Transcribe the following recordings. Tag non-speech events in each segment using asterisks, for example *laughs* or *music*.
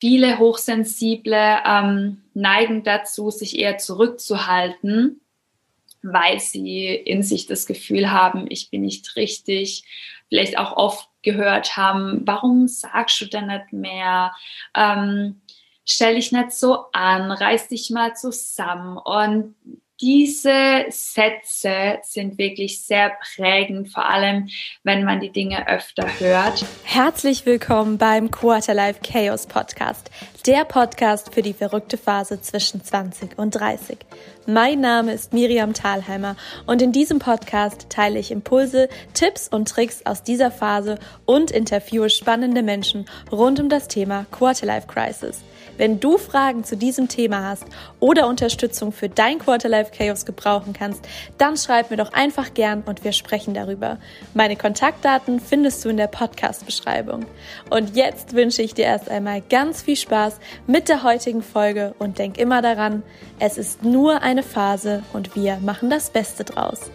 viele Hochsensible ähm, neigen dazu, sich eher zurückzuhalten, weil sie in sich das Gefühl haben, ich bin nicht richtig, vielleicht auch oft gehört haben, warum sagst du denn nicht mehr? Ähm, stell dich nicht so an, reiß dich mal zusammen. Und diese Sätze sind wirklich sehr prägend, vor allem wenn man die Dinge öfter hört. Herzlich willkommen beim Quarterlife Chaos Podcast, der Podcast für die verrückte Phase zwischen 20 und 30. Mein Name ist Miriam Thalheimer und in diesem Podcast teile ich Impulse, Tipps und Tricks aus dieser Phase und interviewe spannende Menschen rund um das Thema Quarterlife Crisis. Wenn du Fragen zu diesem Thema hast oder Unterstützung für dein Quarterlife Chaos gebrauchen kannst, dann schreib mir doch einfach gern und wir sprechen darüber. Meine Kontaktdaten findest du in der Podcast-Beschreibung. Und jetzt wünsche ich dir erst einmal ganz viel Spaß mit der heutigen Folge und denk immer daran, es ist nur eine Phase und wir machen das Beste draus.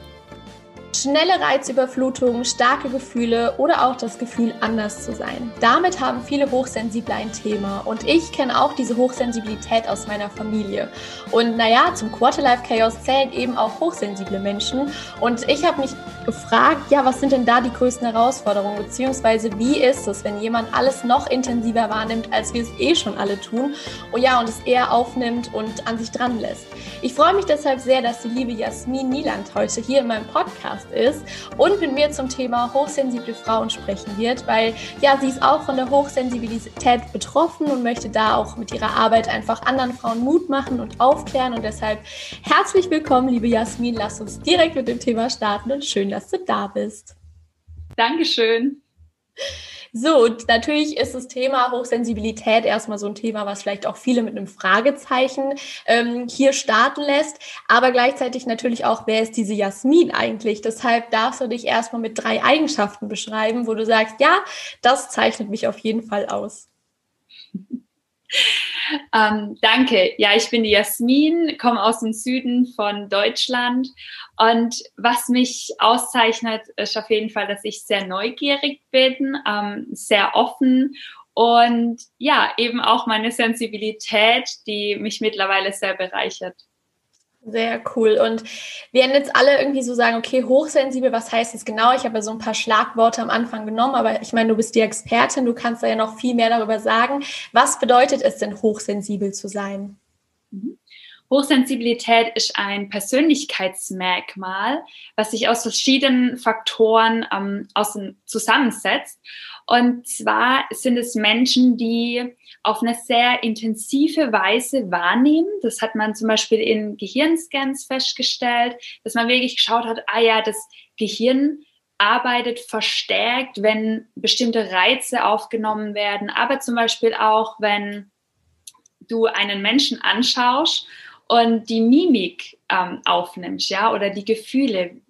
Schnelle Reizüberflutung, starke Gefühle oder auch das Gefühl, anders zu sein. Damit haben viele Hochsensible ein Thema. Und ich kenne auch diese Hochsensibilität aus meiner Familie. Und naja, zum Quarterlife Chaos zählen eben auch hochsensible Menschen. Und ich habe mich gefragt, ja, was sind denn da die größten Herausforderungen? Beziehungsweise wie ist es, wenn jemand alles noch intensiver wahrnimmt, als wir es eh schon alle tun? Oh ja, und es eher aufnimmt und an sich dran lässt. Ich freue mich deshalb sehr, dass die liebe Jasmin Nieland heute hier in meinem Podcast ist und mit mir zum Thema hochsensible Frauen sprechen wird, weil ja, sie ist auch von der Hochsensibilität betroffen und möchte da auch mit ihrer Arbeit einfach anderen Frauen Mut machen und aufklären und deshalb herzlich willkommen, liebe Jasmin. Lass uns direkt mit dem Thema starten und schön, dass du da bist. Dankeschön. So, natürlich ist das Thema Hochsensibilität erstmal so ein Thema, was vielleicht auch viele mit einem Fragezeichen ähm, hier starten lässt, aber gleichzeitig natürlich auch, wer ist diese Jasmin eigentlich? Deshalb darfst du dich erstmal mit drei Eigenschaften beschreiben, wo du sagst, ja, das zeichnet mich auf jeden Fall aus. Ähm, danke. Ja, ich bin die Jasmin, komme aus dem Süden von Deutschland. Und was mich auszeichnet, ist auf jeden Fall, dass ich sehr neugierig bin, ähm, sehr offen und ja, eben auch meine Sensibilität, die mich mittlerweile sehr bereichert. Sehr cool. Und werden jetzt alle irgendwie so sagen, okay, hochsensibel, was heißt das genau? Ich habe ja so ein paar Schlagworte am Anfang genommen, aber ich meine, du bist die Expertin, du kannst da ja noch viel mehr darüber sagen. Was bedeutet es denn, hochsensibel zu sein? Mhm. Hochsensibilität ist ein Persönlichkeitsmerkmal, was sich aus verschiedenen Faktoren ähm, aus zusammensetzt. Und zwar sind es Menschen, die auf eine sehr intensive Weise wahrnehmen. Das hat man zum Beispiel in Gehirnscans festgestellt, dass man wirklich geschaut hat, ah ja, das Gehirn arbeitet verstärkt, wenn bestimmte Reize aufgenommen werden, aber zum Beispiel auch, wenn du einen Menschen anschaust und die Mimik ähm, aufnimmst, ja, oder die Gefühle.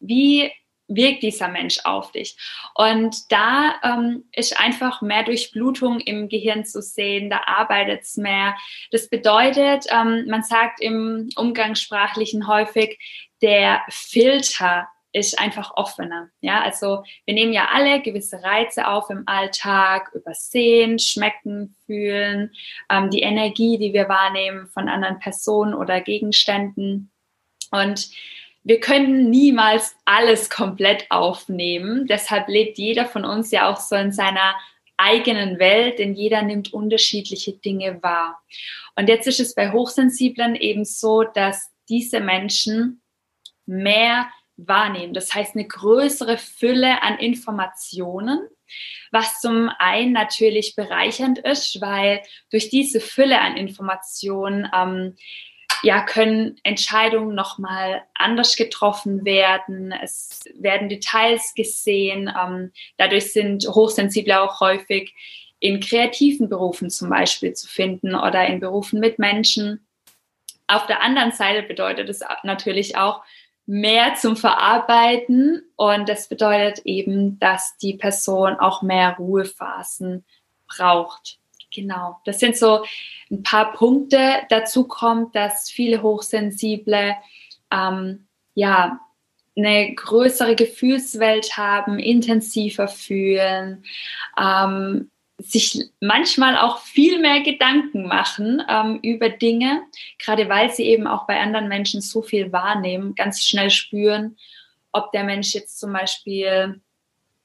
Wie wirkt dieser Mensch auf dich? Und da ähm, ist einfach mehr Durchblutung im Gehirn zu sehen, da arbeitet es mehr. Das bedeutet, ähm, man sagt im Umgangssprachlichen häufig, der Filter ist einfach offener. Ja, also wir nehmen ja alle gewisse Reize auf im Alltag, übersehen, schmecken, fühlen, ähm, die Energie, die wir wahrnehmen von anderen Personen oder Gegenständen. Und wir können niemals alles komplett aufnehmen. Deshalb lebt jeder von uns ja auch so in seiner eigenen Welt, denn jeder nimmt unterschiedliche Dinge wahr. Und jetzt ist es bei Hochsensiblen eben so, dass diese Menschen mehr wahrnehmen. Das heißt, eine größere Fülle an Informationen, was zum einen natürlich bereichernd ist, weil durch diese Fülle an Informationen ähm, ja, können Entscheidungen nochmal anders getroffen werden. Es werden Details gesehen. Ähm, dadurch sind Hochsensible auch häufig in kreativen Berufen zum Beispiel zu finden oder in Berufen mit Menschen. Auf der anderen Seite bedeutet es natürlich auch, mehr zum Verarbeiten und das bedeutet eben, dass die Person auch mehr Ruhephasen braucht. Genau, das sind so ein paar Punkte. Dazu kommt, dass viele Hochsensible ähm, ja eine größere Gefühlswelt haben, intensiver fühlen, ähm, sich manchmal auch viel mehr Gedanken machen ähm, über Dinge, gerade weil sie eben auch bei anderen Menschen so viel wahrnehmen, ganz schnell spüren, ob der Mensch jetzt zum Beispiel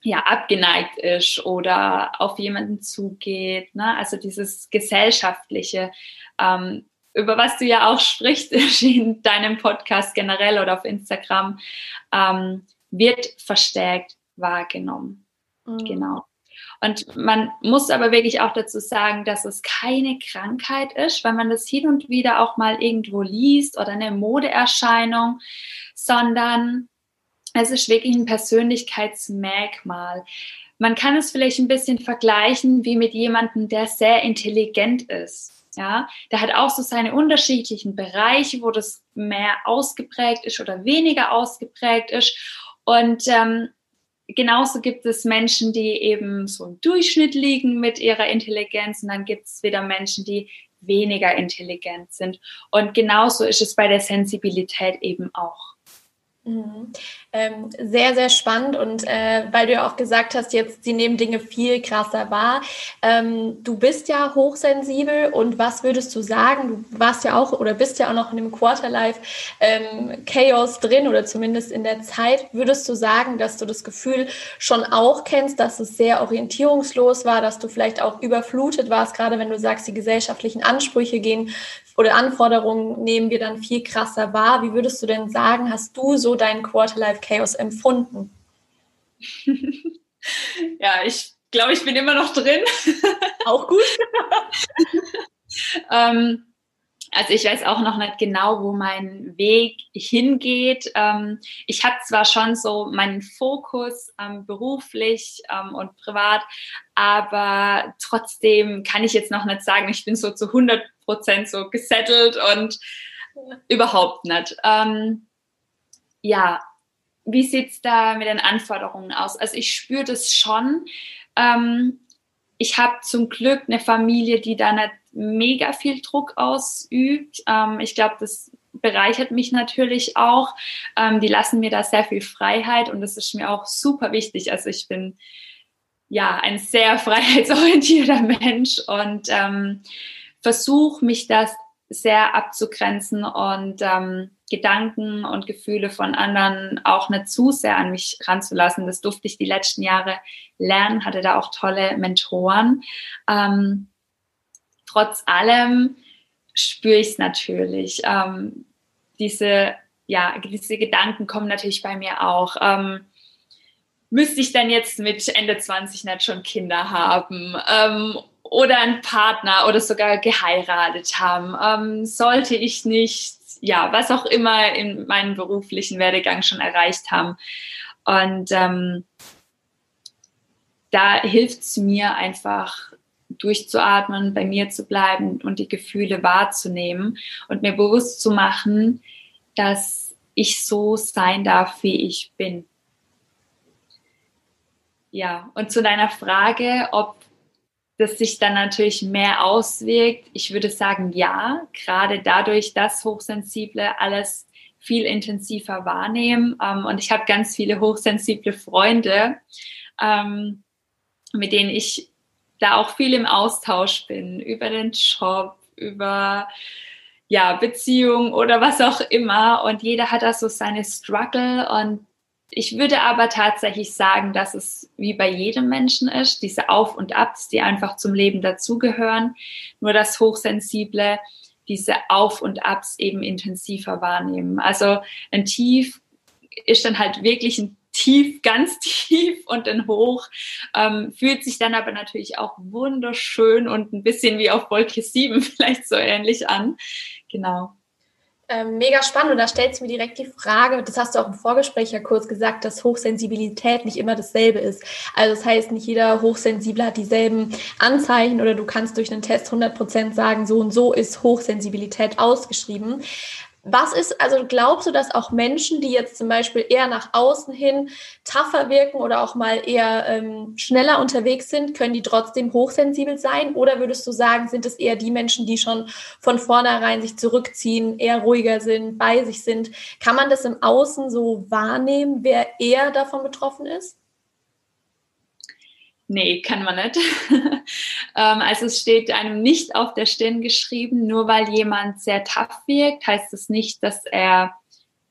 ja abgeneigt ist oder auf jemanden zugeht. Ne? Also dieses gesellschaftliche, ähm, über was du ja auch sprichst *laughs* in deinem Podcast generell oder auf Instagram, ähm, wird verstärkt wahrgenommen. Mhm. Genau. Und man muss aber wirklich auch dazu sagen, dass es keine Krankheit ist, weil man das hin und wieder auch mal irgendwo liest oder eine Modeerscheinung, sondern es ist wirklich ein Persönlichkeitsmerkmal. Man kann es vielleicht ein bisschen vergleichen wie mit jemandem, der sehr intelligent ist. Ja, der hat auch so seine unterschiedlichen Bereiche, wo das mehr ausgeprägt ist oder weniger ausgeprägt ist. Und ähm, genauso gibt es Menschen, die eben so im Durchschnitt liegen mit ihrer Intelligenz. Und dann gibt es wieder Menschen, die weniger intelligent sind. Und genauso ist es bei der Sensibilität eben auch. Mhm. Ähm, sehr, sehr spannend und äh, weil du ja auch gesagt hast, jetzt sie nehmen Dinge viel krasser wahr. Ähm, du bist ja hochsensibel und was würdest du sagen? Du warst ja auch oder bist ja auch noch in dem Quarterlife ähm, Chaos drin oder zumindest in der Zeit. Würdest du sagen, dass du das Gefühl schon auch kennst, dass es sehr orientierungslos war, dass du vielleicht auch überflutet warst, gerade wenn du sagst, die gesellschaftlichen Ansprüche gehen oder Anforderungen nehmen wir dann viel krasser wahr. Wie würdest du denn sagen, hast du so deinen Quarterlife Chaos empfunden? *laughs* ja, ich glaube, ich bin immer noch drin. Auch gut. *laughs* ähm, also ich weiß auch noch nicht genau, wo mein Weg hingeht. Ähm, ich habe zwar schon so meinen Fokus ähm, beruflich ähm, und privat, aber trotzdem kann ich jetzt noch nicht sagen, ich bin so zu 100 Prozent so gesettelt und überhaupt nicht. Ja, wie sieht's da mit den Anforderungen aus? Also ich spüre das schon. Ich habe zum Glück eine Familie, die da nicht mega viel Druck ausübt. Ähm, ich glaube, das bereichert mich natürlich auch. Ähm, die lassen mir da sehr viel Freiheit und das ist mir auch super wichtig. Also ich bin ja ein sehr *laughs* freiheitsorientierter Mensch und ähm, versuche mich das sehr abzugrenzen und ähm, Gedanken und Gefühle von anderen auch nicht zu sehr an mich ranzulassen. Das durfte ich die letzten Jahre lernen, hatte da auch tolle Mentoren. Ähm, trotz allem spüre ich es natürlich. Ähm, diese, ja, diese Gedanken kommen natürlich bei mir auch. Ähm, müsste ich dann jetzt mit Ende 20 nicht schon Kinder haben? Ähm, oder einen Partner oder sogar geheiratet haben? Ähm, sollte ich nicht ja, was auch immer in meinem beruflichen Werdegang schon erreicht haben. Und ähm, da hilft es mir einfach durchzuatmen, bei mir zu bleiben und die Gefühle wahrzunehmen und mir bewusst zu machen, dass ich so sein darf, wie ich bin. Ja, und zu deiner Frage, ob das sich dann natürlich mehr auswirkt. Ich würde sagen, ja, gerade dadurch, dass Hochsensible alles viel intensiver wahrnehmen. Ähm, und ich habe ganz viele hochsensible Freunde, ähm, mit denen ich da auch viel im Austausch bin, über den Job, über ja, Beziehung oder was auch immer. Und jeder hat da so seine Struggle und ich würde aber tatsächlich sagen, dass es wie bei jedem Menschen ist, diese Auf- und Abs, die einfach zum Leben dazugehören. Nur das Hochsensible diese Auf- und Abs eben intensiver wahrnehmen. Also ein Tief ist dann halt wirklich ein Tief, ganz *laughs* tief und ein Hoch. Ähm, fühlt sich dann aber natürlich auch wunderschön und ein bisschen wie auf Wolke 7 *laughs* vielleicht so ähnlich an. Genau. Ähm, mega spannend und da stellt sich mir direkt die Frage, das hast du auch im Vorgespräch ja kurz gesagt, dass Hochsensibilität nicht immer dasselbe ist. Also das heißt, nicht jeder Hochsensible hat dieselben Anzeichen oder du kannst durch einen Test 100% sagen, so und so ist Hochsensibilität ausgeschrieben. Was ist, also glaubst du, dass auch Menschen, die jetzt zum Beispiel eher nach außen hin tougher wirken oder auch mal eher ähm, schneller unterwegs sind, können die trotzdem hochsensibel sein? Oder würdest du sagen, sind es eher die Menschen, die schon von vornherein sich zurückziehen, eher ruhiger sind, bei sich sind? Kann man das im Außen so wahrnehmen, wer eher davon betroffen ist? Nee, kann man nicht. *laughs* Ähm, also es steht einem nicht auf der Stirn geschrieben, nur weil jemand sehr tough wirkt, heißt das nicht, dass er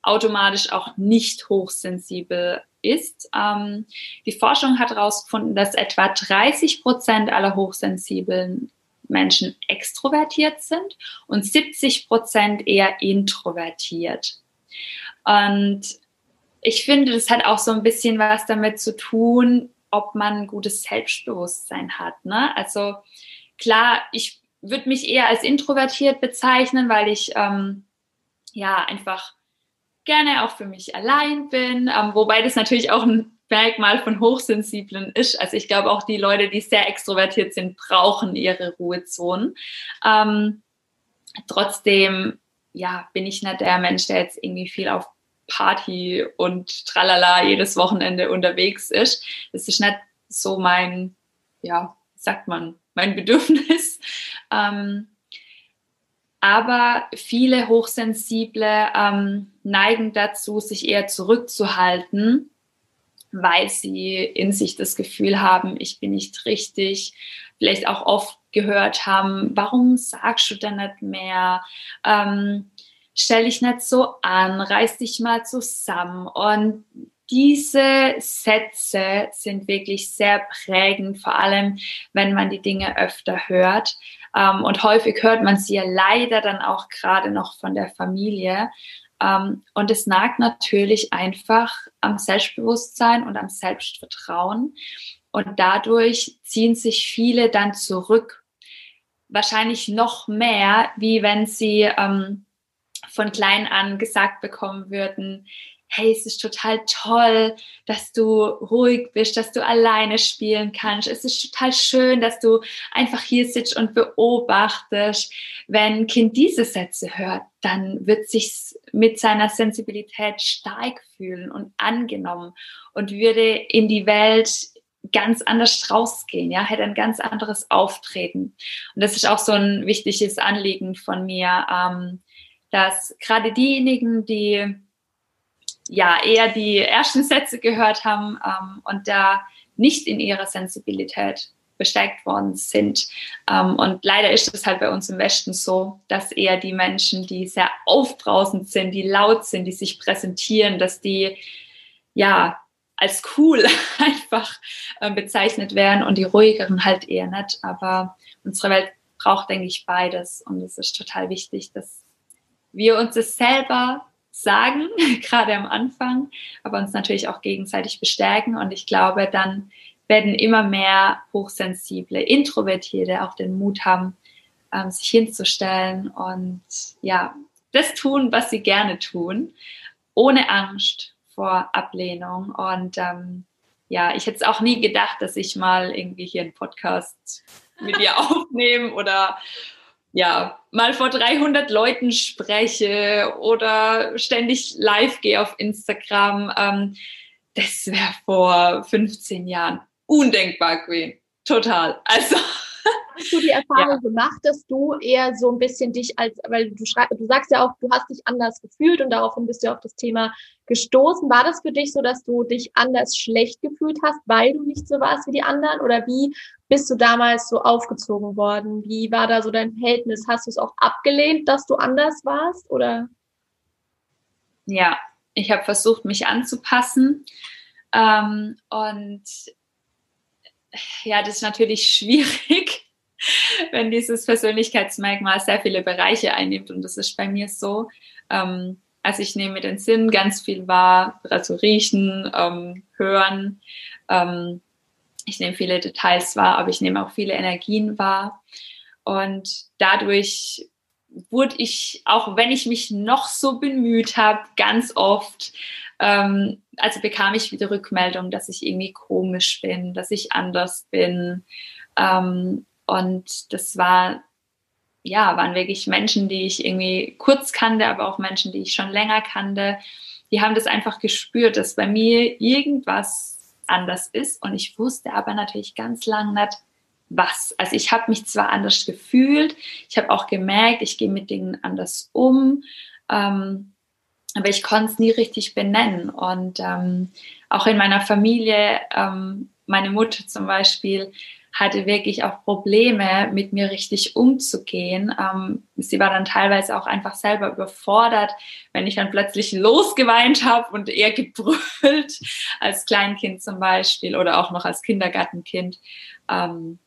automatisch auch nicht hochsensibel ist. Ähm, die Forschung hat herausgefunden, dass etwa 30 Prozent aller hochsensiblen Menschen extrovertiert sind und 70 Prozent eher introvertiert. Und ich finde, das hat auch so ein bisschen was damit zu tun, ob man ein gutes Selbstbewusstsein hat. Ne? Also klar, ich würde mich eher als introvertiert bezeichnen, weil ich ähm, ja einfach gerne auch für mich allein bin, ähm, wobei das natürlich auch ein Merkmal von Hochsensiblen ist. Also ich glaube auch die Leute, die sehr extrovertiert sind, brauchen ihre Ruhezonen. Ähm, trotzdem, ja, bin ich nicht der Mensch, der jetzt irgendwie viel auf Party und tralala jedes Wochenende unterwegs ist. Das ist nicht so mein, ja, sagt man, mein *laughs* Bedürfnis. Ähm, aber viele Hochsensible ähm, neigen dazu, sich eher zurückzuhalten, weil sie in sich das Gefühl haben, ich bin nicht richtig, vielleicht auch oft gehört haben, warum sagst du denn nicht mehr? Ähm, stell dich nicht so an, reiß dich mal zusammen. Und diese Sätze sind wirklich sehr prägend, vor allem wenn man die Dinge öfter hört. Ähm, und häufig hört man sie ja leider dann auch gerade noch von der Familie. Ähm, und es nagt natürlich einfach am Selbstbewusstsein und am Selbstvertrauen. Und dadurch ziehen sich viele dann zurück. Wahrscheinlich noch mehr, wie wenn sie ähm, von klein an gesagt bekommen würden, hey, es ist total toll, dass du ruhig bist, dass du alleine spielen kannst. Es ist total schön, dass du einfach hier sitzt und beobachtest. Wenn ein Kind diese Sätze hört, dann wird sich mit seiner Sensibilität stark fühlen und angenommen und würde in die Welt ganz anders rausgehen, ja, hätte ein ganz anderes Auftreten. Und das ist auch so ein wichtiges Anliegen von mir, ähm, dass gerade diejenigen, die ja eher die ersten Sätze gehört haben ähm, und da nicht in ihrer Sensibilität bestärkt worden sind. Ähm, und leider ist es halt bei uns im Westen so, dass eher die Menschen, die sehr aufbrausend sind, die laut sind, die sich präsentieren, dass die ja als cool *laughs* einfach äh, bezeichnet werden und die ruhigeren halt eher nicht. Aber unsere Welt braucht, denke ich, beides. Und es ist total wichtig, dass wir uns das selber sagen, *laughs* gerade am Anfang, aber uns natürlich auch gegenseitig bestärken. Und ich glaube, dann werden immer mehr hochsensible, introvertierte auch den Mut haben, ähm, sich hinzustellen und ja, das tun, was sie gerne tun, ohne Angst vor Ablehnung. Und ähm, ja, ich hätte es auch nie gedacht, dass ich mal irgendwie hier einen Podcast mit dir *laughs* aufnehme oder ja, mal vor 300 Leuten spreche oder ständig live gehe auf Instagram, ähm, das wäre vor 15 Jahren undenkbar gewesen. Total. Also *laughs* hast du die Erfahrung ja. gemacht, dass du eher so ein bisschen dich als, weil du, du sagst ja auch, du hast dich anders gefühlt und daraufhin bist du auf das Thema gestoßen. War das für dich so, dass du dich anders schlecht gefühlt hast, weil du nicht so warst wie die anderen? Oder wie bist du damals so aufgezogen worden? Wie war da so dein Verhältnis? Hast du es auch abgelehnt, dass du anders warst? Oder? Ja, ich habe versucht, mich anzupassen. Ähm, und ja, das ist natürlich *laughs* schwierig, *laughs* wenn dieses Persönlichkeitsmerkmal sehr viele Bereiche einnimmt. Und das ist bei mir so. Ähm, also ich nehme den Sinnen ganz viel wahr, also riechen, ähm, hören. Ähm, ich nehme viele Details wahr, aber ich nehme auch viele Energien wahr. Und dadurch wurde ich, auch wenn ich mich noch so bemüht habe, ganz oft, ähm, also bekam ich wieder Rückmeldung, dass ich irgendwie komisch bin, dass ich anders bin. Ähm, und das war, ja, waren wirklich Menschen, die ich irgendwie kurz kannte, aber auch Menschen, die ich schon länger kannte. Die haben das einfach gespürt, dass bei mir irgendwas anders ist. Und ich wusste aber natürlich ganz lang nicht, was. Also ich habe mich zwar anders gefühlt, ich habe auch gemerkt, ich gehe mit Dingen anders um, ähm, aber ich konnte es nie richtig benennen. Und ähm, auch in meiner Familie ähm, meine Mutter zum Beispiel hatte wirklich auch Probleme, mit mir richtig umzugehen. Ähm, sie war dann teilweise auch einfach selber überfordert, wenn ich dann plötzlich losgeweint habe und eher gebrüllt *laughs* als Kleinkind zum Beispiel oder auch noch als Kindergartenkind. Ähm,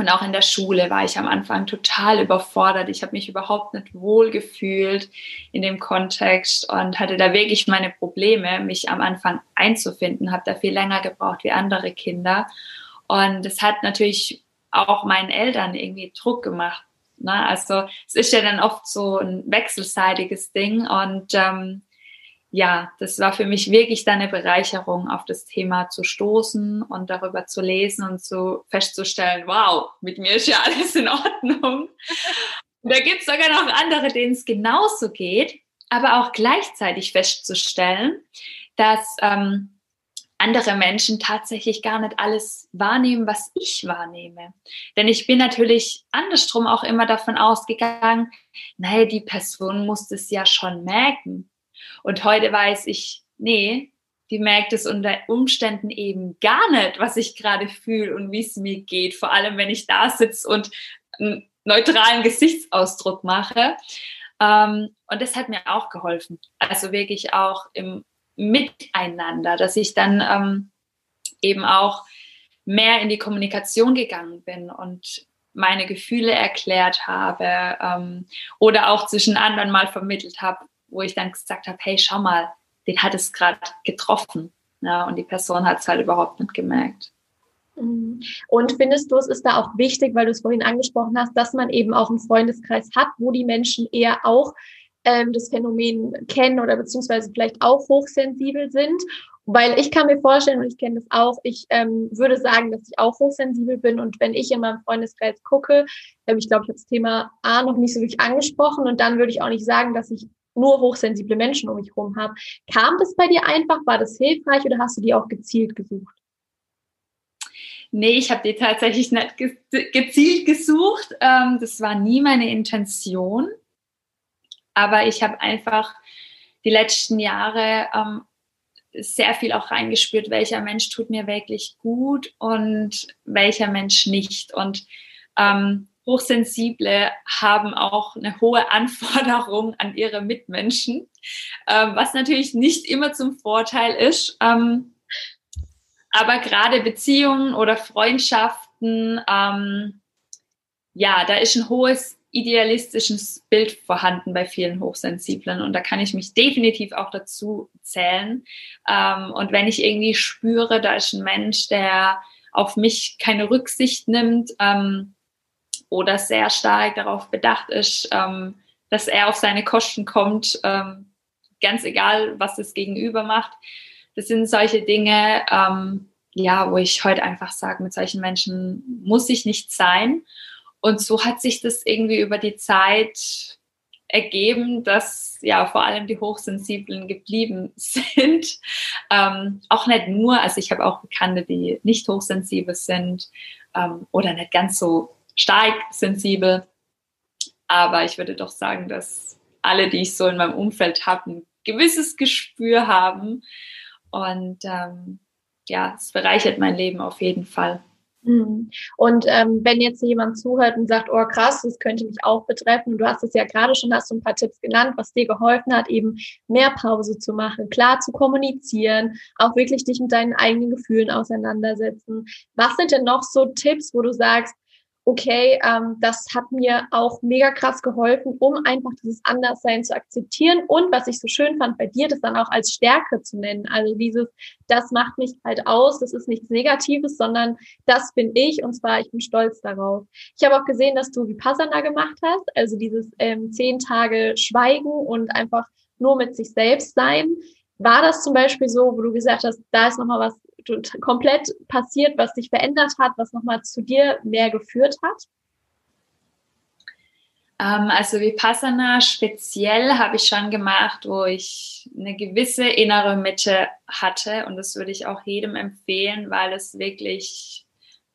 und auch in der Schule war ich am Anfang total überfordert. Ich habe mich überhaupt nicht wohl gefühlt in dem Kontext und hatte da wirklich meine Probleme, mich am Anfang einzufinden, habe da viel länger gebraucht wie andere Kinder. Und es hat natürlich auch meinen Eltern irgendwie Druck gemacht. Ne? Also es ist ja dann oft so ein wechselseitiges Ding. Und ähm, ja, das war für mich wirklich dann eine Bereicherung, auf das Thema zu stoßen und darüber zu lesen und so festzustellen, wow, mit mir ist ja alles in Ordnung. Und *laughs* da gibt es sogar noch andere, denen es genauso geht, aber auch gleichzeitig festzustellen, dass ähm, andere Menschen tatsächlich gar nicht alles wahrnehmen, was ich wahrnehme. Denn ich bin natürlich andersrum auch immer davon ausgegangen, naja, die Person muss es ja schon merken. Und heute weiß ich, nee, die merkt es unter Umständen eben gar nicht, was ich gerade fühle und wie es mir geht. Vor allem, wenn ich da sitze und einen neutralen Gesichtsausdruck mache. Ähm, und das hat mir auch geholfen. Also wirklich auch im miteinander, dass ich dann ähm, eben auch mehr in die Kommunikation gegangen bin und meine Gefühle erklärt habe ähm, oder auch zwischen anderen mal vermittelt habe, wo ich dann gesagt habe, hey, schau mal, den hat es gerade getroffen. Ja, und die Person hat es halt überhaupt nicht gemerkt. Mhm. Und findest du, es ist da auch wichtig, weil du es vorhin angesprochen hast, dass man eben auch einen Freundeskreis hat, wo die Menschen eher auch ähm, das Phänomen kennen oder beziehungsweise vielleicht auch hochsensibel sind. Weil ich kann mir vorstellen, und ich kenne das auch, ich ähm, würde sagen, dass ich auch hochsensibel bin. Und wenn ich in meinem Freundeskreis gucke, ähm, ich glaube, ich habe das Thema A noch nicht so wirklich angesprochen und dann würde ich auch nicht sagen, dass ich nur hochsensible Menschen um mich herum habe. Kam das bei dir einfach? War das hilfreich oder hast du die auch gezielt gesucht? Nee, ich habe die tatsächlich nicht gezielt gesucht. Ähm, das war nie meine Intention. Aber ich habe einfach die letzten Jahre ähm, sehr viel auch reingespürt, welcher Mensch tut mir wirklich gut und welcher Mensch nicht. Und ähm, Hochsensible haben auch eine hohe *laughs* Anforderung an ihre Mitmenschen, ähm, was natürlich nicht immer zum Vorteil ist. Ähm, aber gerade Beziehungen oder Freundschaften, ähm, ja, da ist ein hohes idealistisches Bild vorhanden bei vielen Hochsensiblen und da kann ich mich definitiv auch dazu zählen. Ähm, und wenn ich irgendwie spüre, da ist ein Mensch, der auf mich keine Rücksicht nimmt ähm, oder sehr stark darauf bedacht ist, ähm, dass er auf seine Kosten kommt, ähm, ganz egal, was das Gegenüber macht. Das sind solche Dinge, ähm, ja, wo ich heute einfach sage, mit solchen Menschen muss ich nicht sein. Und so hat sich das irgendwie über die Zeit ergeben, dass ja vor allem die Hochsensiblen geblieben *laughs* sind. Ähm, auch nicht nur, also ich habe auch Bekannte, die nicht hochsensibel sind ähm, oder nicht ganz so stark sensibel. Aber ich würde doch sagen, dass alle, die ich so in meinem Umfeld habe, ein gewisses Gespür haben. Und ähm, ja, es bereichert mein Leben auf jeden Fall. Mhm. Und ähm, wenn jetzt jemand zuhört und sagt, oh krass, das könnte mich auch betreffen, du hast es ja gerade schon, hast du ein paar Tipps genannt, was dir geholfen hat, eben mehr Pause zu machen, klar zu kommunizieren, auch wirklich dich mit deinen eigenen Gefühlen auseinandersetzen. Was sind denn noch so Tipps, wo du sagst, okay, ähm, das hat mir auch mega krass geholfen, um einfach dieses Anderssein zu akzeptieren und was ich so schön fand bei dir, das dann auch als Stärke zu nennen. Also dieses, das macht mich halt aus, das ist nichts Negatives, sondern das bin ich und zwar ich bin stolz darauf. Ich habe auch gesehen, dass du Vipassana gemacht hast, also dieses ähm, zehn Tage Schweigen und einfach nur mit sich selbst sein. War das zum Beispiel so, wo du gesagt hast, da ist nochmal was komplett passiert, was dich verändert hat, was nochmal zu dir mehr geführt hat? Ähm, also Vipassana speziell habe ich schon gemacht, wo ich eine gewisse innere Mitte hatte und das würde ich auch jedem empfehlen, weil es wirklich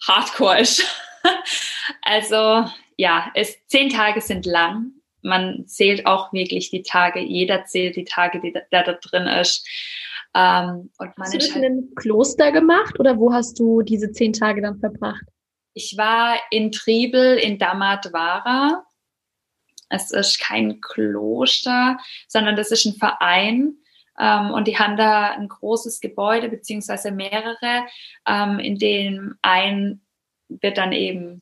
hardcore ist. *laughs* also ja, es, zehn Tage sind lang. Man zählt auch wirklich die Tage. Jeder zählt die Tage, die da, da drin ist. Ähm, und man hast du das in einem Kloster gemacht oder wo hast du diese zehn Tage dann verbracht? Ich war in Tribel in Damatwara. Es ist kein Kloster, sondern das ist ein Verein. Ähm, und die haben da ein großes Gebäude, beziehungsweise mehrere, ähm, in dem ein wird dann eben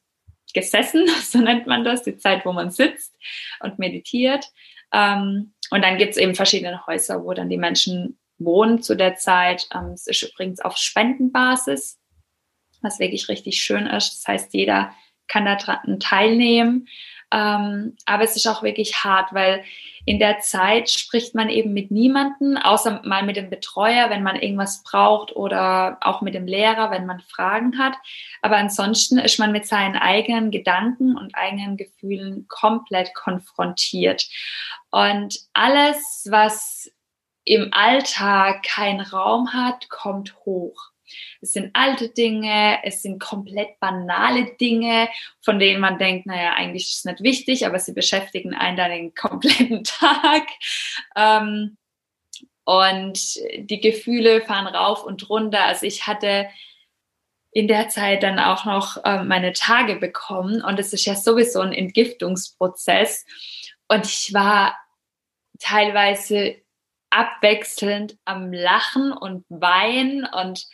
gesessen, *laughs* so nennt man das, die Zeit, wo man sitzt und meditiert. Ähm, und dann gibt es eben verschiedene Häuser, wo dann die Menschen wohnen zu der Zeit. Ähm, es ist übrigens auf Spendenbasis, was wirklich richtig schön ist. Das heißt, jeder kann daran teilnehmen. Ähm, aber es ist auch wirklich hart, weil in der Zeit spricht man eben mit niemanden, außer mal mit dem Betreuer, wenn man irgendwas braucht oder auch mit dem Lehrer, wenn man Fragen hat. Aber ansonsten ist man mit seinen eigenen Gedanken und eigenen Gefühlen komplett konfrontiert. Und alles, was im Alltag keinen Raum hat, kommt hoch. Es sind alte Dinge, es sind komplett banale Dinge, von denen man denkt, naja, eigentlich ist es nicht wichtig, aber sie beschäftigen einen dann den kompletten *laughs* Tag. Ähm, und die Gefühle fahren rauf und runter. Also ich hatte in der Zeit dann auch noch äh, meine Tage bekommen und es ist ja sowieso ein Entgiftungsprozess. Und ich war teilweise abwechselnd am Lachen und Weinen und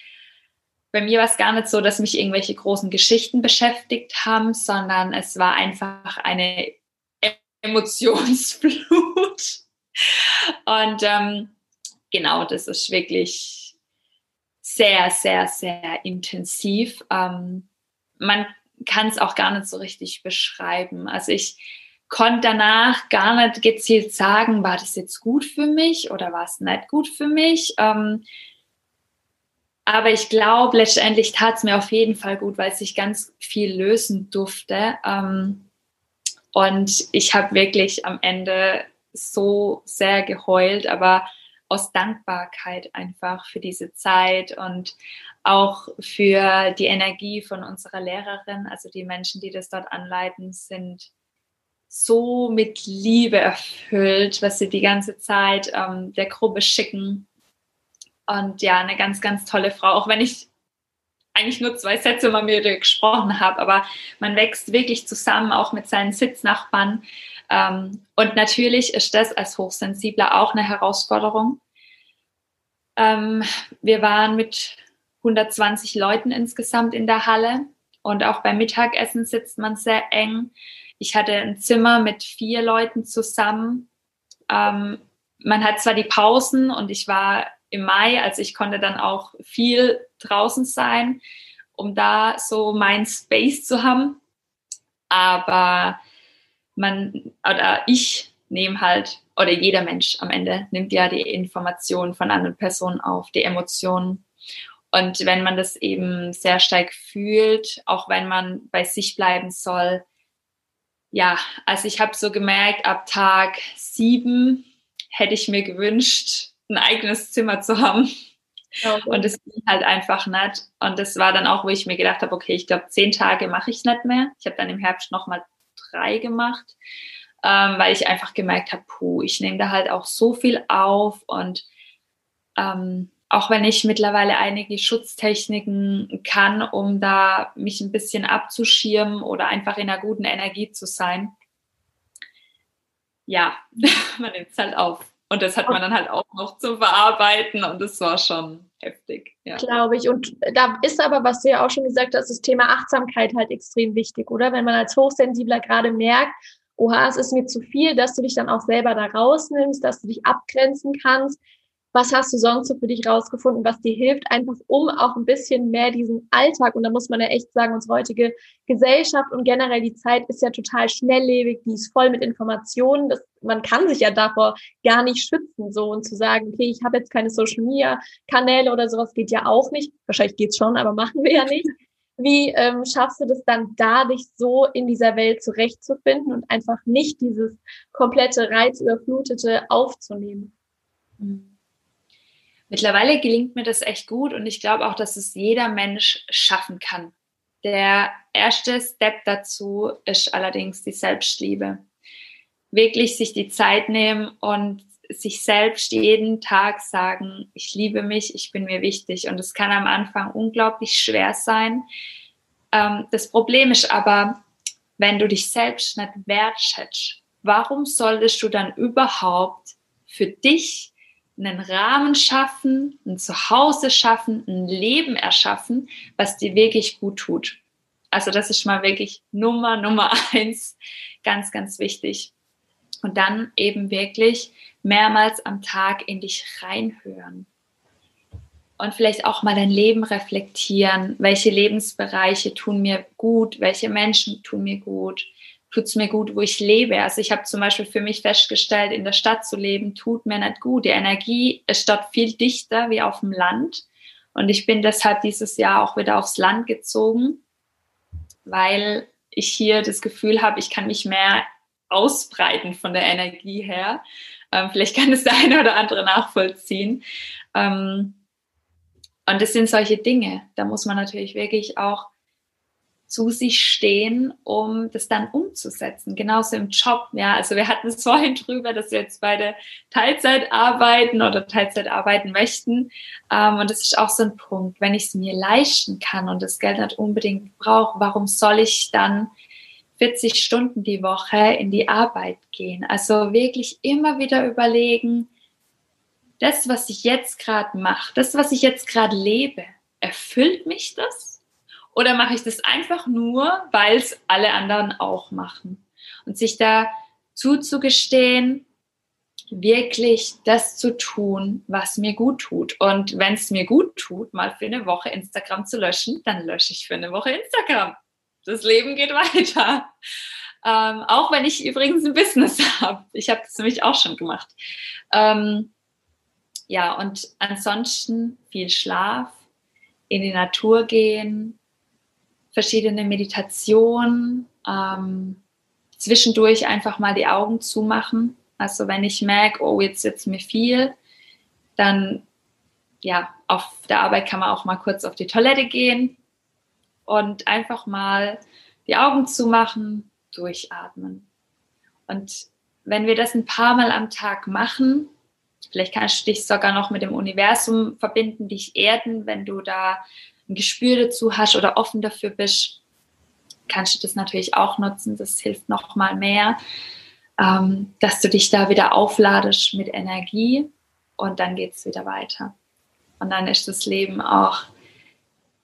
bei mir war es gar nicht so, dass mich irgendwelche großen Geschichten beschäftigt haben, sondern es war einfach eine Emotionsflut. *laughs* Und ähm, genau, das ist wirklich sehr, sehr, sehr intensiv. Ähm, man kann es auch gar nicht so richtig beschreiben. Also ich konnte danach gar nicht gezielt sagen, war das jetzt gut für mich oder war es nicht gut für mich. Ähm, aber ich glaube, letztendlich tat es mir auf jeden Fall gut, weil sich ganz viel lösen durfte. Ähm, und ich habe wirklich am Ende so sehr geheult, aber aus Dankbarkeit einfach für diese Zeit und auch für die Energie von unserer Lehrerin. Also die Menschen, die das dort anleiten, sind so mit Liebe erfüllt, was sie die ganze Zeit ähm, der Gruppe schicken. Und ja, eine ganz, ganz tolle Frau, auch wenn ich eigentlich nur zwei Sätze mal mit ihr gesprochen habe, aber man wächst wirklich zusammen, auch mit seinen Sitznachbarn. Ähm, und natürlich ist das als Hochsensibler auch eine Herausforderung. Ähm, wir waren mit 120 Leuten insgesamt in der Halle und auch beim Mittagessen sitzt man sehr eng. Ich hatte ein Zimmer mit vier Leuten zusammen. Ähm, man hat zwar die Pausen und ich war im Mai, also ich konnte dann auch viel draußen sein, um da so mein Space zu haben. Aber man oder ich nehme halt, oder jeder Mensch am Ende nimmt ja die Informationen von anderen Personen auf, die Emotionen. Und wenn man das eben sehr stark fühlt, auch wenn man bei sich bleiben soll, ja, also ich habe so gemerkt, ab Tag sieben hätte ich mir gewünscht, ein eigenes Zimmer zu haben. Okay. Und es ging halt einfach nicht. Und das war dann auch, wo ich mir gedacht habe, okay, ich glaube, zehn Tage mache ich es nicht mehr. Ich habe dann im Herbst nochmal drei gemacht, ähm, weil ich einfach gemerkt habe, puh, ich nehme da halt auch so viel auf. Und ähm, auch wenn ich mittlerweile einige Schutztechniken kann, um da mich ein bisschen abzuschirmen oder einfach in einer guten Energie zu sein, ja, *laughs* man nimmt es halt auf. Und das hat man dann halt auch noch zu verarbeiten und das war schon heftig. Ja. Glaube ich. Und da ist aber, was du ja auch schon gesagt hast, das Thema Achtsamkeit halt extrem wichtig, oder? Wenn man als Hochsensibler gerade merkt, oha, es ist mir zu viel, dass du dich dann auch selber da rausnimmst, dass du dich abgrenzen kannst, was hast du sonst so für dich rausgefunden, was dir hilft, einfach um auch ein bisschen mehr diesen Alltag, und da muss man ja echt sagen, unsere heutige Gesellschaft und generell die Zeit ist ja total schnelllebig, die ist voll mit Informationen, das, man kann sich ja davor gar nicht schützen, so und zu sagen, okay, ich habe jetzt keine Social Media Kanäle oder sowas geht ja auch nicht. Wahrscheinlich geht's schon, aber machen wir ja nicht. Wie ähm, schaffst du das dann da, dich so in dieser Welt zurechtzufinden und einfach nicht dieses komplette Reizüberflutete aufzunehmen? Mhm. Mittlerweile gelingt mir das echt gut und ich glaube auch, dass es jeder Mensch schaffen kann. Der erste Step dazu ist allerdings die Selbstliebe. Wirklich sich die Zeit nehmen und sich selbst jeden Tag sagen, ich liebe mich, ich bin mir wichtig. Und es kann am Anfang unglaublich schwer sein. Ähm, das Problem ist aber, wenn du dich selbst nicht wertschätzt, warum solltest du dann überhaupt für dich einen Rahmen schaffen, ein Zuhause schaffen, ein Leben erschaffen, was dir wirklich gut tut? Also das ist mal wirklich Nummer, Nummer *laughs* eins, ganz, ganz wichtig. Und dann eben wirklich mehrmals am Tag in dich reinhören. Und vielleicht auch mal dein Leben reflektieren. Welche Lebensbereiche tun mir gut? Welche Menschen tun mir gut? Tut es mir gut, wo ich lebe? Also ich habe zum Beispiel für mich festgestellt, in der Stadt zu leben, tut mir nicht gut. Die Energie ist dort viel dichter wie auf dem Land. Und ich bin deshalb dieses Jahr auch wieder aufs Land gezogen, weil ich hier das Gefühl habe, ich kann mich mehr ausbreiten von der Energie her. Ähm, vielleicht kann es der eine oder andere nachvollziehen. Ähm, und das sind solche Dinge. Da muss man natürlich wirklich auch zu sich stehen, um das dann umzusetzen. Genauso im Job. Ja, also wir hatten es *laughs* vorhin drüber, dass wir jetzt beide Teilzeit arbeiten oder Teilzeit arbeiten möchten. Ähm, und das ist auch so ein Punkt. Wenn ich es mir leisten kann und das Geld nicht unbedingt brauche, warum soll ich dann 40 Stunden die Woche in die Arbeit gehen. Also wirklich immer wieder überlegen, das, was ich jetzt gerade mache, das, was ich jetzt gerade lebe, erfüllt mich das? Oder mache ich das einfach nur, weil es alle anderen auch machen? Und sich da zuzugestehen, wirklich das zu tun, was mir gut tut. Und wenn es mir gut tut, mal für eine Woche Instagram zu löschen, dann lösche ich für eine Woche Instagram das Leben geht weiter. Ähm, auch wenn ich übrigens ein Business *laughs* habe. Ich habe das nämlich auch schon gemacht. Ähm, ja, und ansonsten viel Schlaf, in die Natur gehen, verschiedene Meditationen, ähm, zwischendurch einfach mal die Augen zumachen. Also wenn ich merke, oh, jetzt sitzt mir viel, dann ja, auf der Arbeit kann man auch mal kurz auf die Toilette gehen, und einfach mal die Augen zumachen, durchatmen. Und wenn wir das ein paar Mal am Tag machen, vielleicht kannst du dich sogar noch mit dem Universum verbinden, dich erden, wenn du da ein Gespür dazu hast oder offen dafür bist, kannst du das natürlich auch nutzen. Das hilft noch mal mehr, ähm, dass du dich da wieder aufladest mit Energie und dann geht es wieder weiter. Und dann ist das Leben auch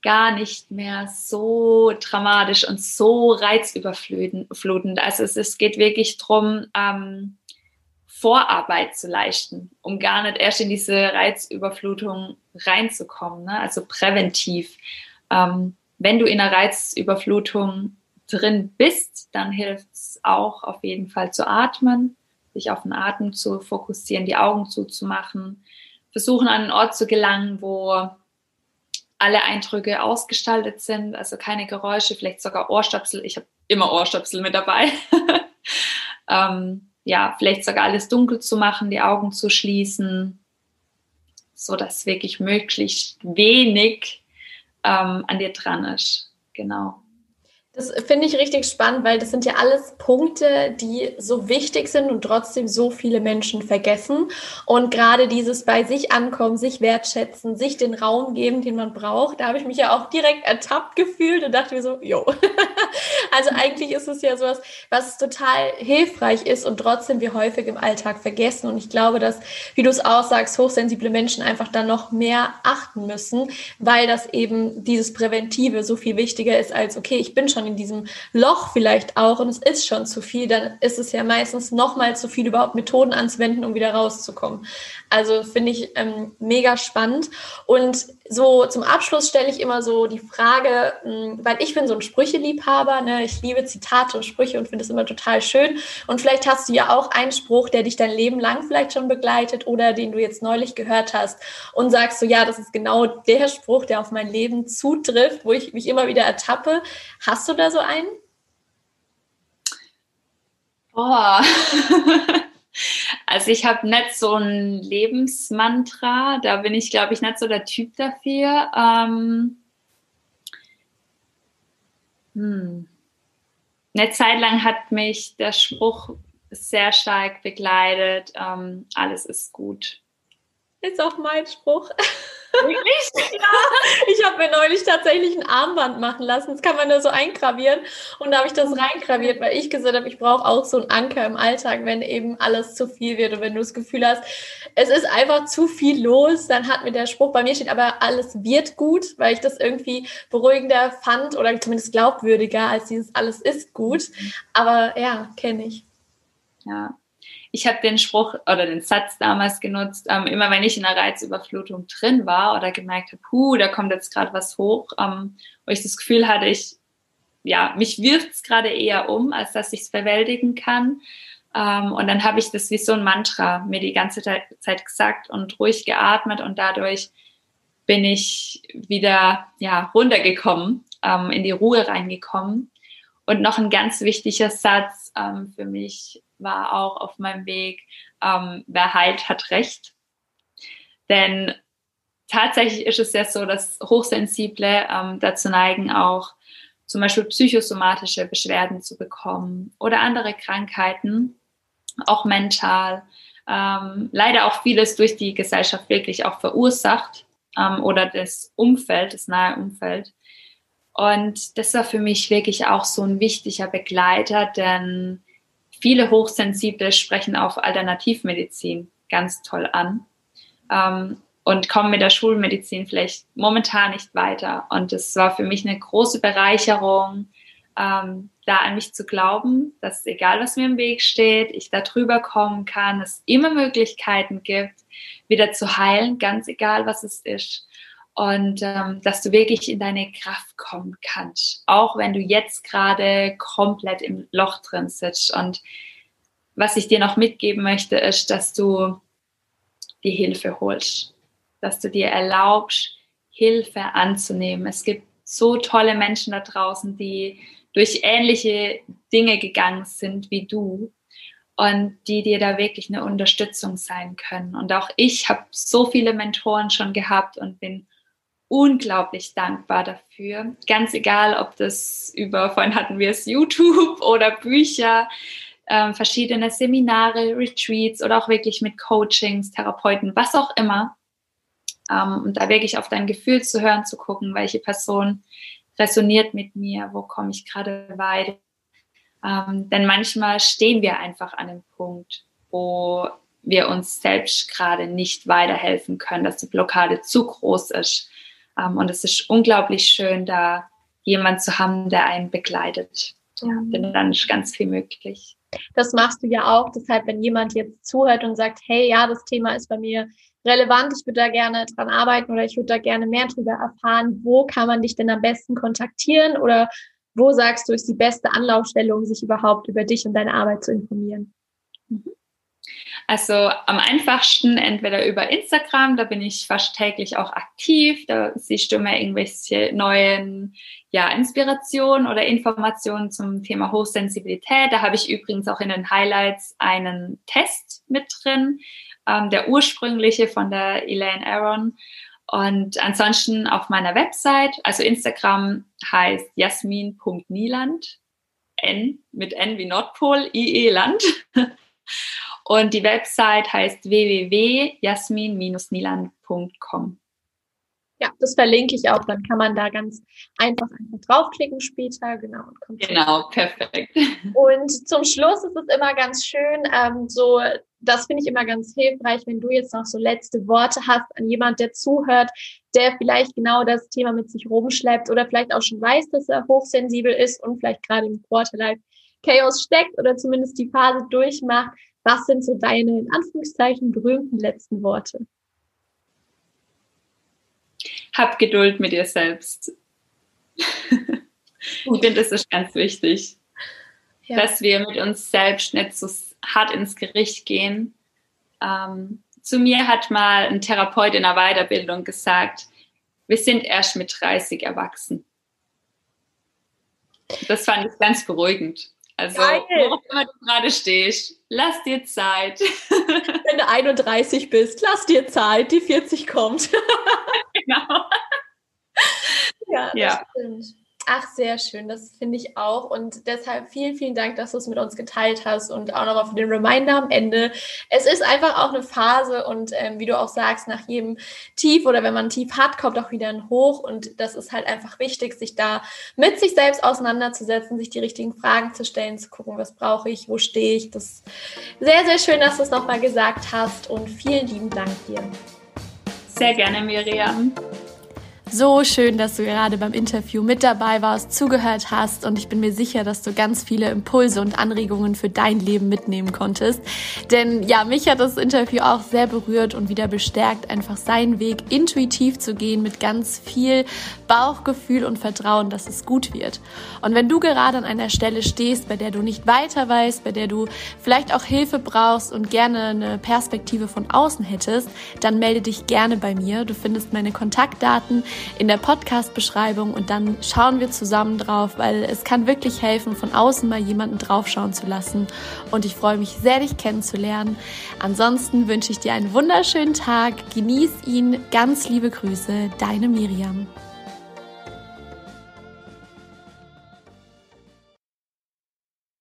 gar nicht mehr so dramatisch und so reizüberflutend. Also es, es geht wirklich darum, ähm, Vorarbeit zu leisten, um gar nicht erst in diese Reizüberflutung reinzukommen. Ne? Also präventiv. Ähm, wenn du in einer Reizüberflutung drin bist, dann hilft es auch auf jeden Fall zu atmen, sich auf den Atem zu fokussieren, die Augen zuzumachen, versuchen an einen Ort zu gelangen, wo alle Eindrücke ausgestaltet sind, also keine Geräusche, vielleicht sogar Ohrstöpsel. Ich habe immer Ohrstöpsel mit dabei. *laughs* ähm, ja, vielleicht sogar alles dunkel zu machen, die Augen zu schließen, so dass wirklich möglichst wenig ähm, an dir dran ist. Genau. Das finde ich richtig spannend, weil das sind ja alles Punkte, die so wichtig sind und trotzdem so viele Menschen vergessen. Und gerade dieses bei sich ankommen, sich wertschätzen, sich den Raum geben, den man braucht, da habe ich mich ja auch direkt ertappt gefühlt und dachte mir so, jo. *laughs* also eigentlich ist es ja sowas, was total hilfreich ist und trotzdem wir häufig im Alltag vergessen. Und ich glaube, dass, wie du es auch sagst, hochsensible Menschen einfach dann noch mehr achten müssen, weil das eben dieses Präventive so viel wichtiger ist als, okay, ich bin schon schon in diesem Loch vielleicht auch und es ist schon zu viel, dann ist es ja meistens noch mal zu viel, überhaupt Methoden anzuwenden, um wieder rauszukommen. Also finde ich ähm, mega spannend. Und so zum Abschluss stelle ich immer so die Frage, hm, weil ich bin so ein Sprücheliebhaber, ne? ich liebe Zitate und Sprüche und finde es immer total schön. Und vielleicht hast du ja auch einen Spruch, der dich dein Leben lang vielleicht schon begleitet oder den du jetzt neulich gehört hast und sagst so, ja, das ist genau der Spruch, der auf mein Leben zutrifft, wo ich mich immer wieder ertappe. Hast du da so einen? Boah. *laughs* Also ich habe nicht so ein Lebensmantra, da bin ich, glaube ich, nicht so der Typ dafür. Ähm, hm. Eine Zeit lang hat mich der Spruch sehr stark begleitet. Ähm, alles ist gut. Ist auch mein Spruch. Wirklich? *laughs* ja. Ich habe mir neulich tatsächlich ein Armband machen lassen. Das kann man nur so eingravieren. Und da habe ich das reingraviert, weil ich gesagt habe, ich brauche auch so einen Anker im Alltag, wenn eben alles zu viel wird und wenn du das Gefühl hast, es ist einfach zu viel los, dann hat mir der Spruch, bei mir steht aber, alles wird gut, weil ich das irgendwie beruhigender fand oder zumindest glaubwürdiger als dieses alles ist gut. Mhm. Aber ja, kenne ich. Ja, ich habe den Spruch oder den Satz damals genutzt, ähm, immer wenn ich in einer Reizüberflutung drin war oder gemerkt habe, puh, da kommt jetzt gerade was hoch, ähm, wo ich das Gefühl hatte, ich, ja, mich wirft es gerade eher um, als dass ich es bewältigen kann. Ähm, und dann habe ich das wie so ein Mantra mir die ganze Zeit gesagt und ruhig geatmet und dadurch bin ich wieder ja, runtergekommen, ähm, in die Ruhe reingekommen. Und noch ein ganz wichtiger Satz ähm, für mich war auch auf meinem Weg, ähm, wer heilt, hat Recht. Denn tatsächlich ist es ja so, dass Hochsensible ähm, dazu neigen, auch zum Beispiel psychosomatische Beschwerden zu bekommen oder andere Krankheiten, auch mental. Ähm, leider auch vieles durch die Gesellschaft wirklich auch verursacht ähm, oder das Umfeld, das nahe Umfeld. Und das war für mich wirklich auch so ein wichtiger Begleiter, denn viele Hochsensible sprechen auf Alternativmedizin ganz toll an ähm, und kommen mit der Schulmedizin vielleicht momentan nicht weiter. Und es war für mich eine große Bereicherung, ähm, da an mich zu glauben, dass egal was mir im Weg steht, ich da drüber kommen kann, es immer Möglichkeiten gibt, wieder zu heilen, ganz egal was es ist und ähm, dass du wirklich in deine Kraft kommen kannst, auch wenn du jetzt gerade komplett im Loch drin sitzt. Und was ich dir noch mitgeben möchte, ist, dass du die Hilfe holst, dass du dir erlaubst, Hilfe anzunehmen. Es gibt so tolle Menschen da draußen, die durch ähnliche Dinge gegangen sind wie du und die dir da wirklich eine Unterstützung sein können. Und auch ich habe so viele Mentoren schon gehabt und bin unglaublich dankbar dafür. Ganz egal, ob das über, vorhin hatten wir es, YouTube *laughs* oder Bücher, äh, verschiedene Seminare, Retreats oder auch wirklich mit Coachings, Therapeuten, was auch immer. Ähm, und da wirklich auf dein Gefühl zu hören, zu gucken, welche Person resoniert mit mir, wo komme ich gerade weiter. Ähm, denn manchmal stehen wir einfach an einem Punkt, wo wir uns selbst gerade nicht weiterhelfen können, dass die Blockade zu groß ist und es ist unglaublich schön, da jemand zu haben, der einen begleitet. Ja, denn dann ist ganz viel möglich. Das machst du ja auch. Deshalb, wenn jemand jetzt zuhört und sagt, hey, ja, das Thema ist bei mir relevant, ich würde da gerne dran arbeiten oder ich würde da gerne mehr drüber erfahren, wo kann man dich denn am besten kontaktieren oder wo sagst du, ist die beste Anlaufstelle, um sich überhaupt über dich und deine Arbeit zu informieren? Mhm. Also am einfachsten entweder über Instagram, da bin ich fast täglich auch aktiv, da siehst du mir irgendwelche neuen ja, Inspirationen oder Informationen zum Thema Hochsensibilität. Da habe ich übrigens auch in den Highlights einen Test mit drin, ähm, der ursprüngliche von der Elaine Aaron. Und ansonsten auf meiner Website, also Instagram heißt jasmin.nieland, N mit N wie Nordpol, IE Land. *laughs* Und die Website heißt www.jasmin-nilan.com. Ja, das verlinke ich auch. Dann kann man da ganz einfach einfach draufklicken später. Genau. genau, perfekt. *laughs* Und zum Schluss ist es immer ganz schön, ähm, so, das finde ich immer ganz hilfreich, wenn du jetzt noch so letzte Worte hast an jemand, der zuhört, der vielleicht genau das Thema mit sich rumschleppt oder vielleicht auch schon weiß, dass er hochsensibel ist und vielleicht gerade im Quarterlife Chaos steckt oder zumindest die Phase durchmacht. Was sind so deine, in Anführungszeichen, berühmten letzten Worte? Hab Geduld mit dir selbst. *laughs* ich finde, das ist ganz wichtig, ja. dass wir mit uns selbst nicht so hart ins Gericht gehen. Ähm, zu mir hat mal ein Therapeut in der Weiterbildung gesagt, wir sind erst mit 30 erwachsen. Das fand ich ganz beruhigend. Also, wo immer du gerade stehst, lass dir Zeit. *laughs* Wenn du 31 bist, lass dir Zeit, die 40 kommt. *laughs* genau. Ja, das ja. stimmt. Ach, sehr schön, das finde ich auch. Und deshalb vielen, vielen Dank, dass du es mit uns geteilt hast und auch nochmal für den Reminder am Ende. Es ist einfach auch eine Phase und ähm, wie du auch sagst, nach jedem Tief oder wenn man Tief hat, kommt auch wieder ein Hoch. Und das ist halt einfach wichtig, sich da mit sich selbst auseinanderzusetzen, sich die richtigen Fragen zu stellen, zu gucken, was brauche ich, wo stehe ich. Das ist sehr, sehr schön, dass du es nochmal gesagt hast und vielen lieben Dank dir. Sehr gerne, Miriam. So schön, dass du gerade beim Interview mit dabei warst, zugehört hast und ich bin mir sicher, dass du ganz viele Impulse und Anregungen für dein Leben mitnehmen konntest. Denn ja, mich hat das Interview auch sehr berührt und wieder bestärkt, einfach seinen Weg intuitiv zu gehen mit ganz viel Bauchgefühl und Vertrauen, dass es gut wird. Und wenn du gerade an einer Stelle stehst, bei der du nicht weiter weißt, bei der du vielleicht auch Hilfe brauchst und gerne eine Perspektive von außen hättest, dann melde dich gerne bei mir. Du findest meine Kontaktdaten in der Podcast-Beschreibung und dann schauen wir zusammen drauf, weil es kann wirklich helfen, von außen mal jemanden draufschauen zu lassen. Und ich freue mich sehr, dich kennenzulernen. Ansonsten wünsche ich dir einen wunderschönen Tag. Genieß ihn. Ganz liebe Grüße, deine Miriam.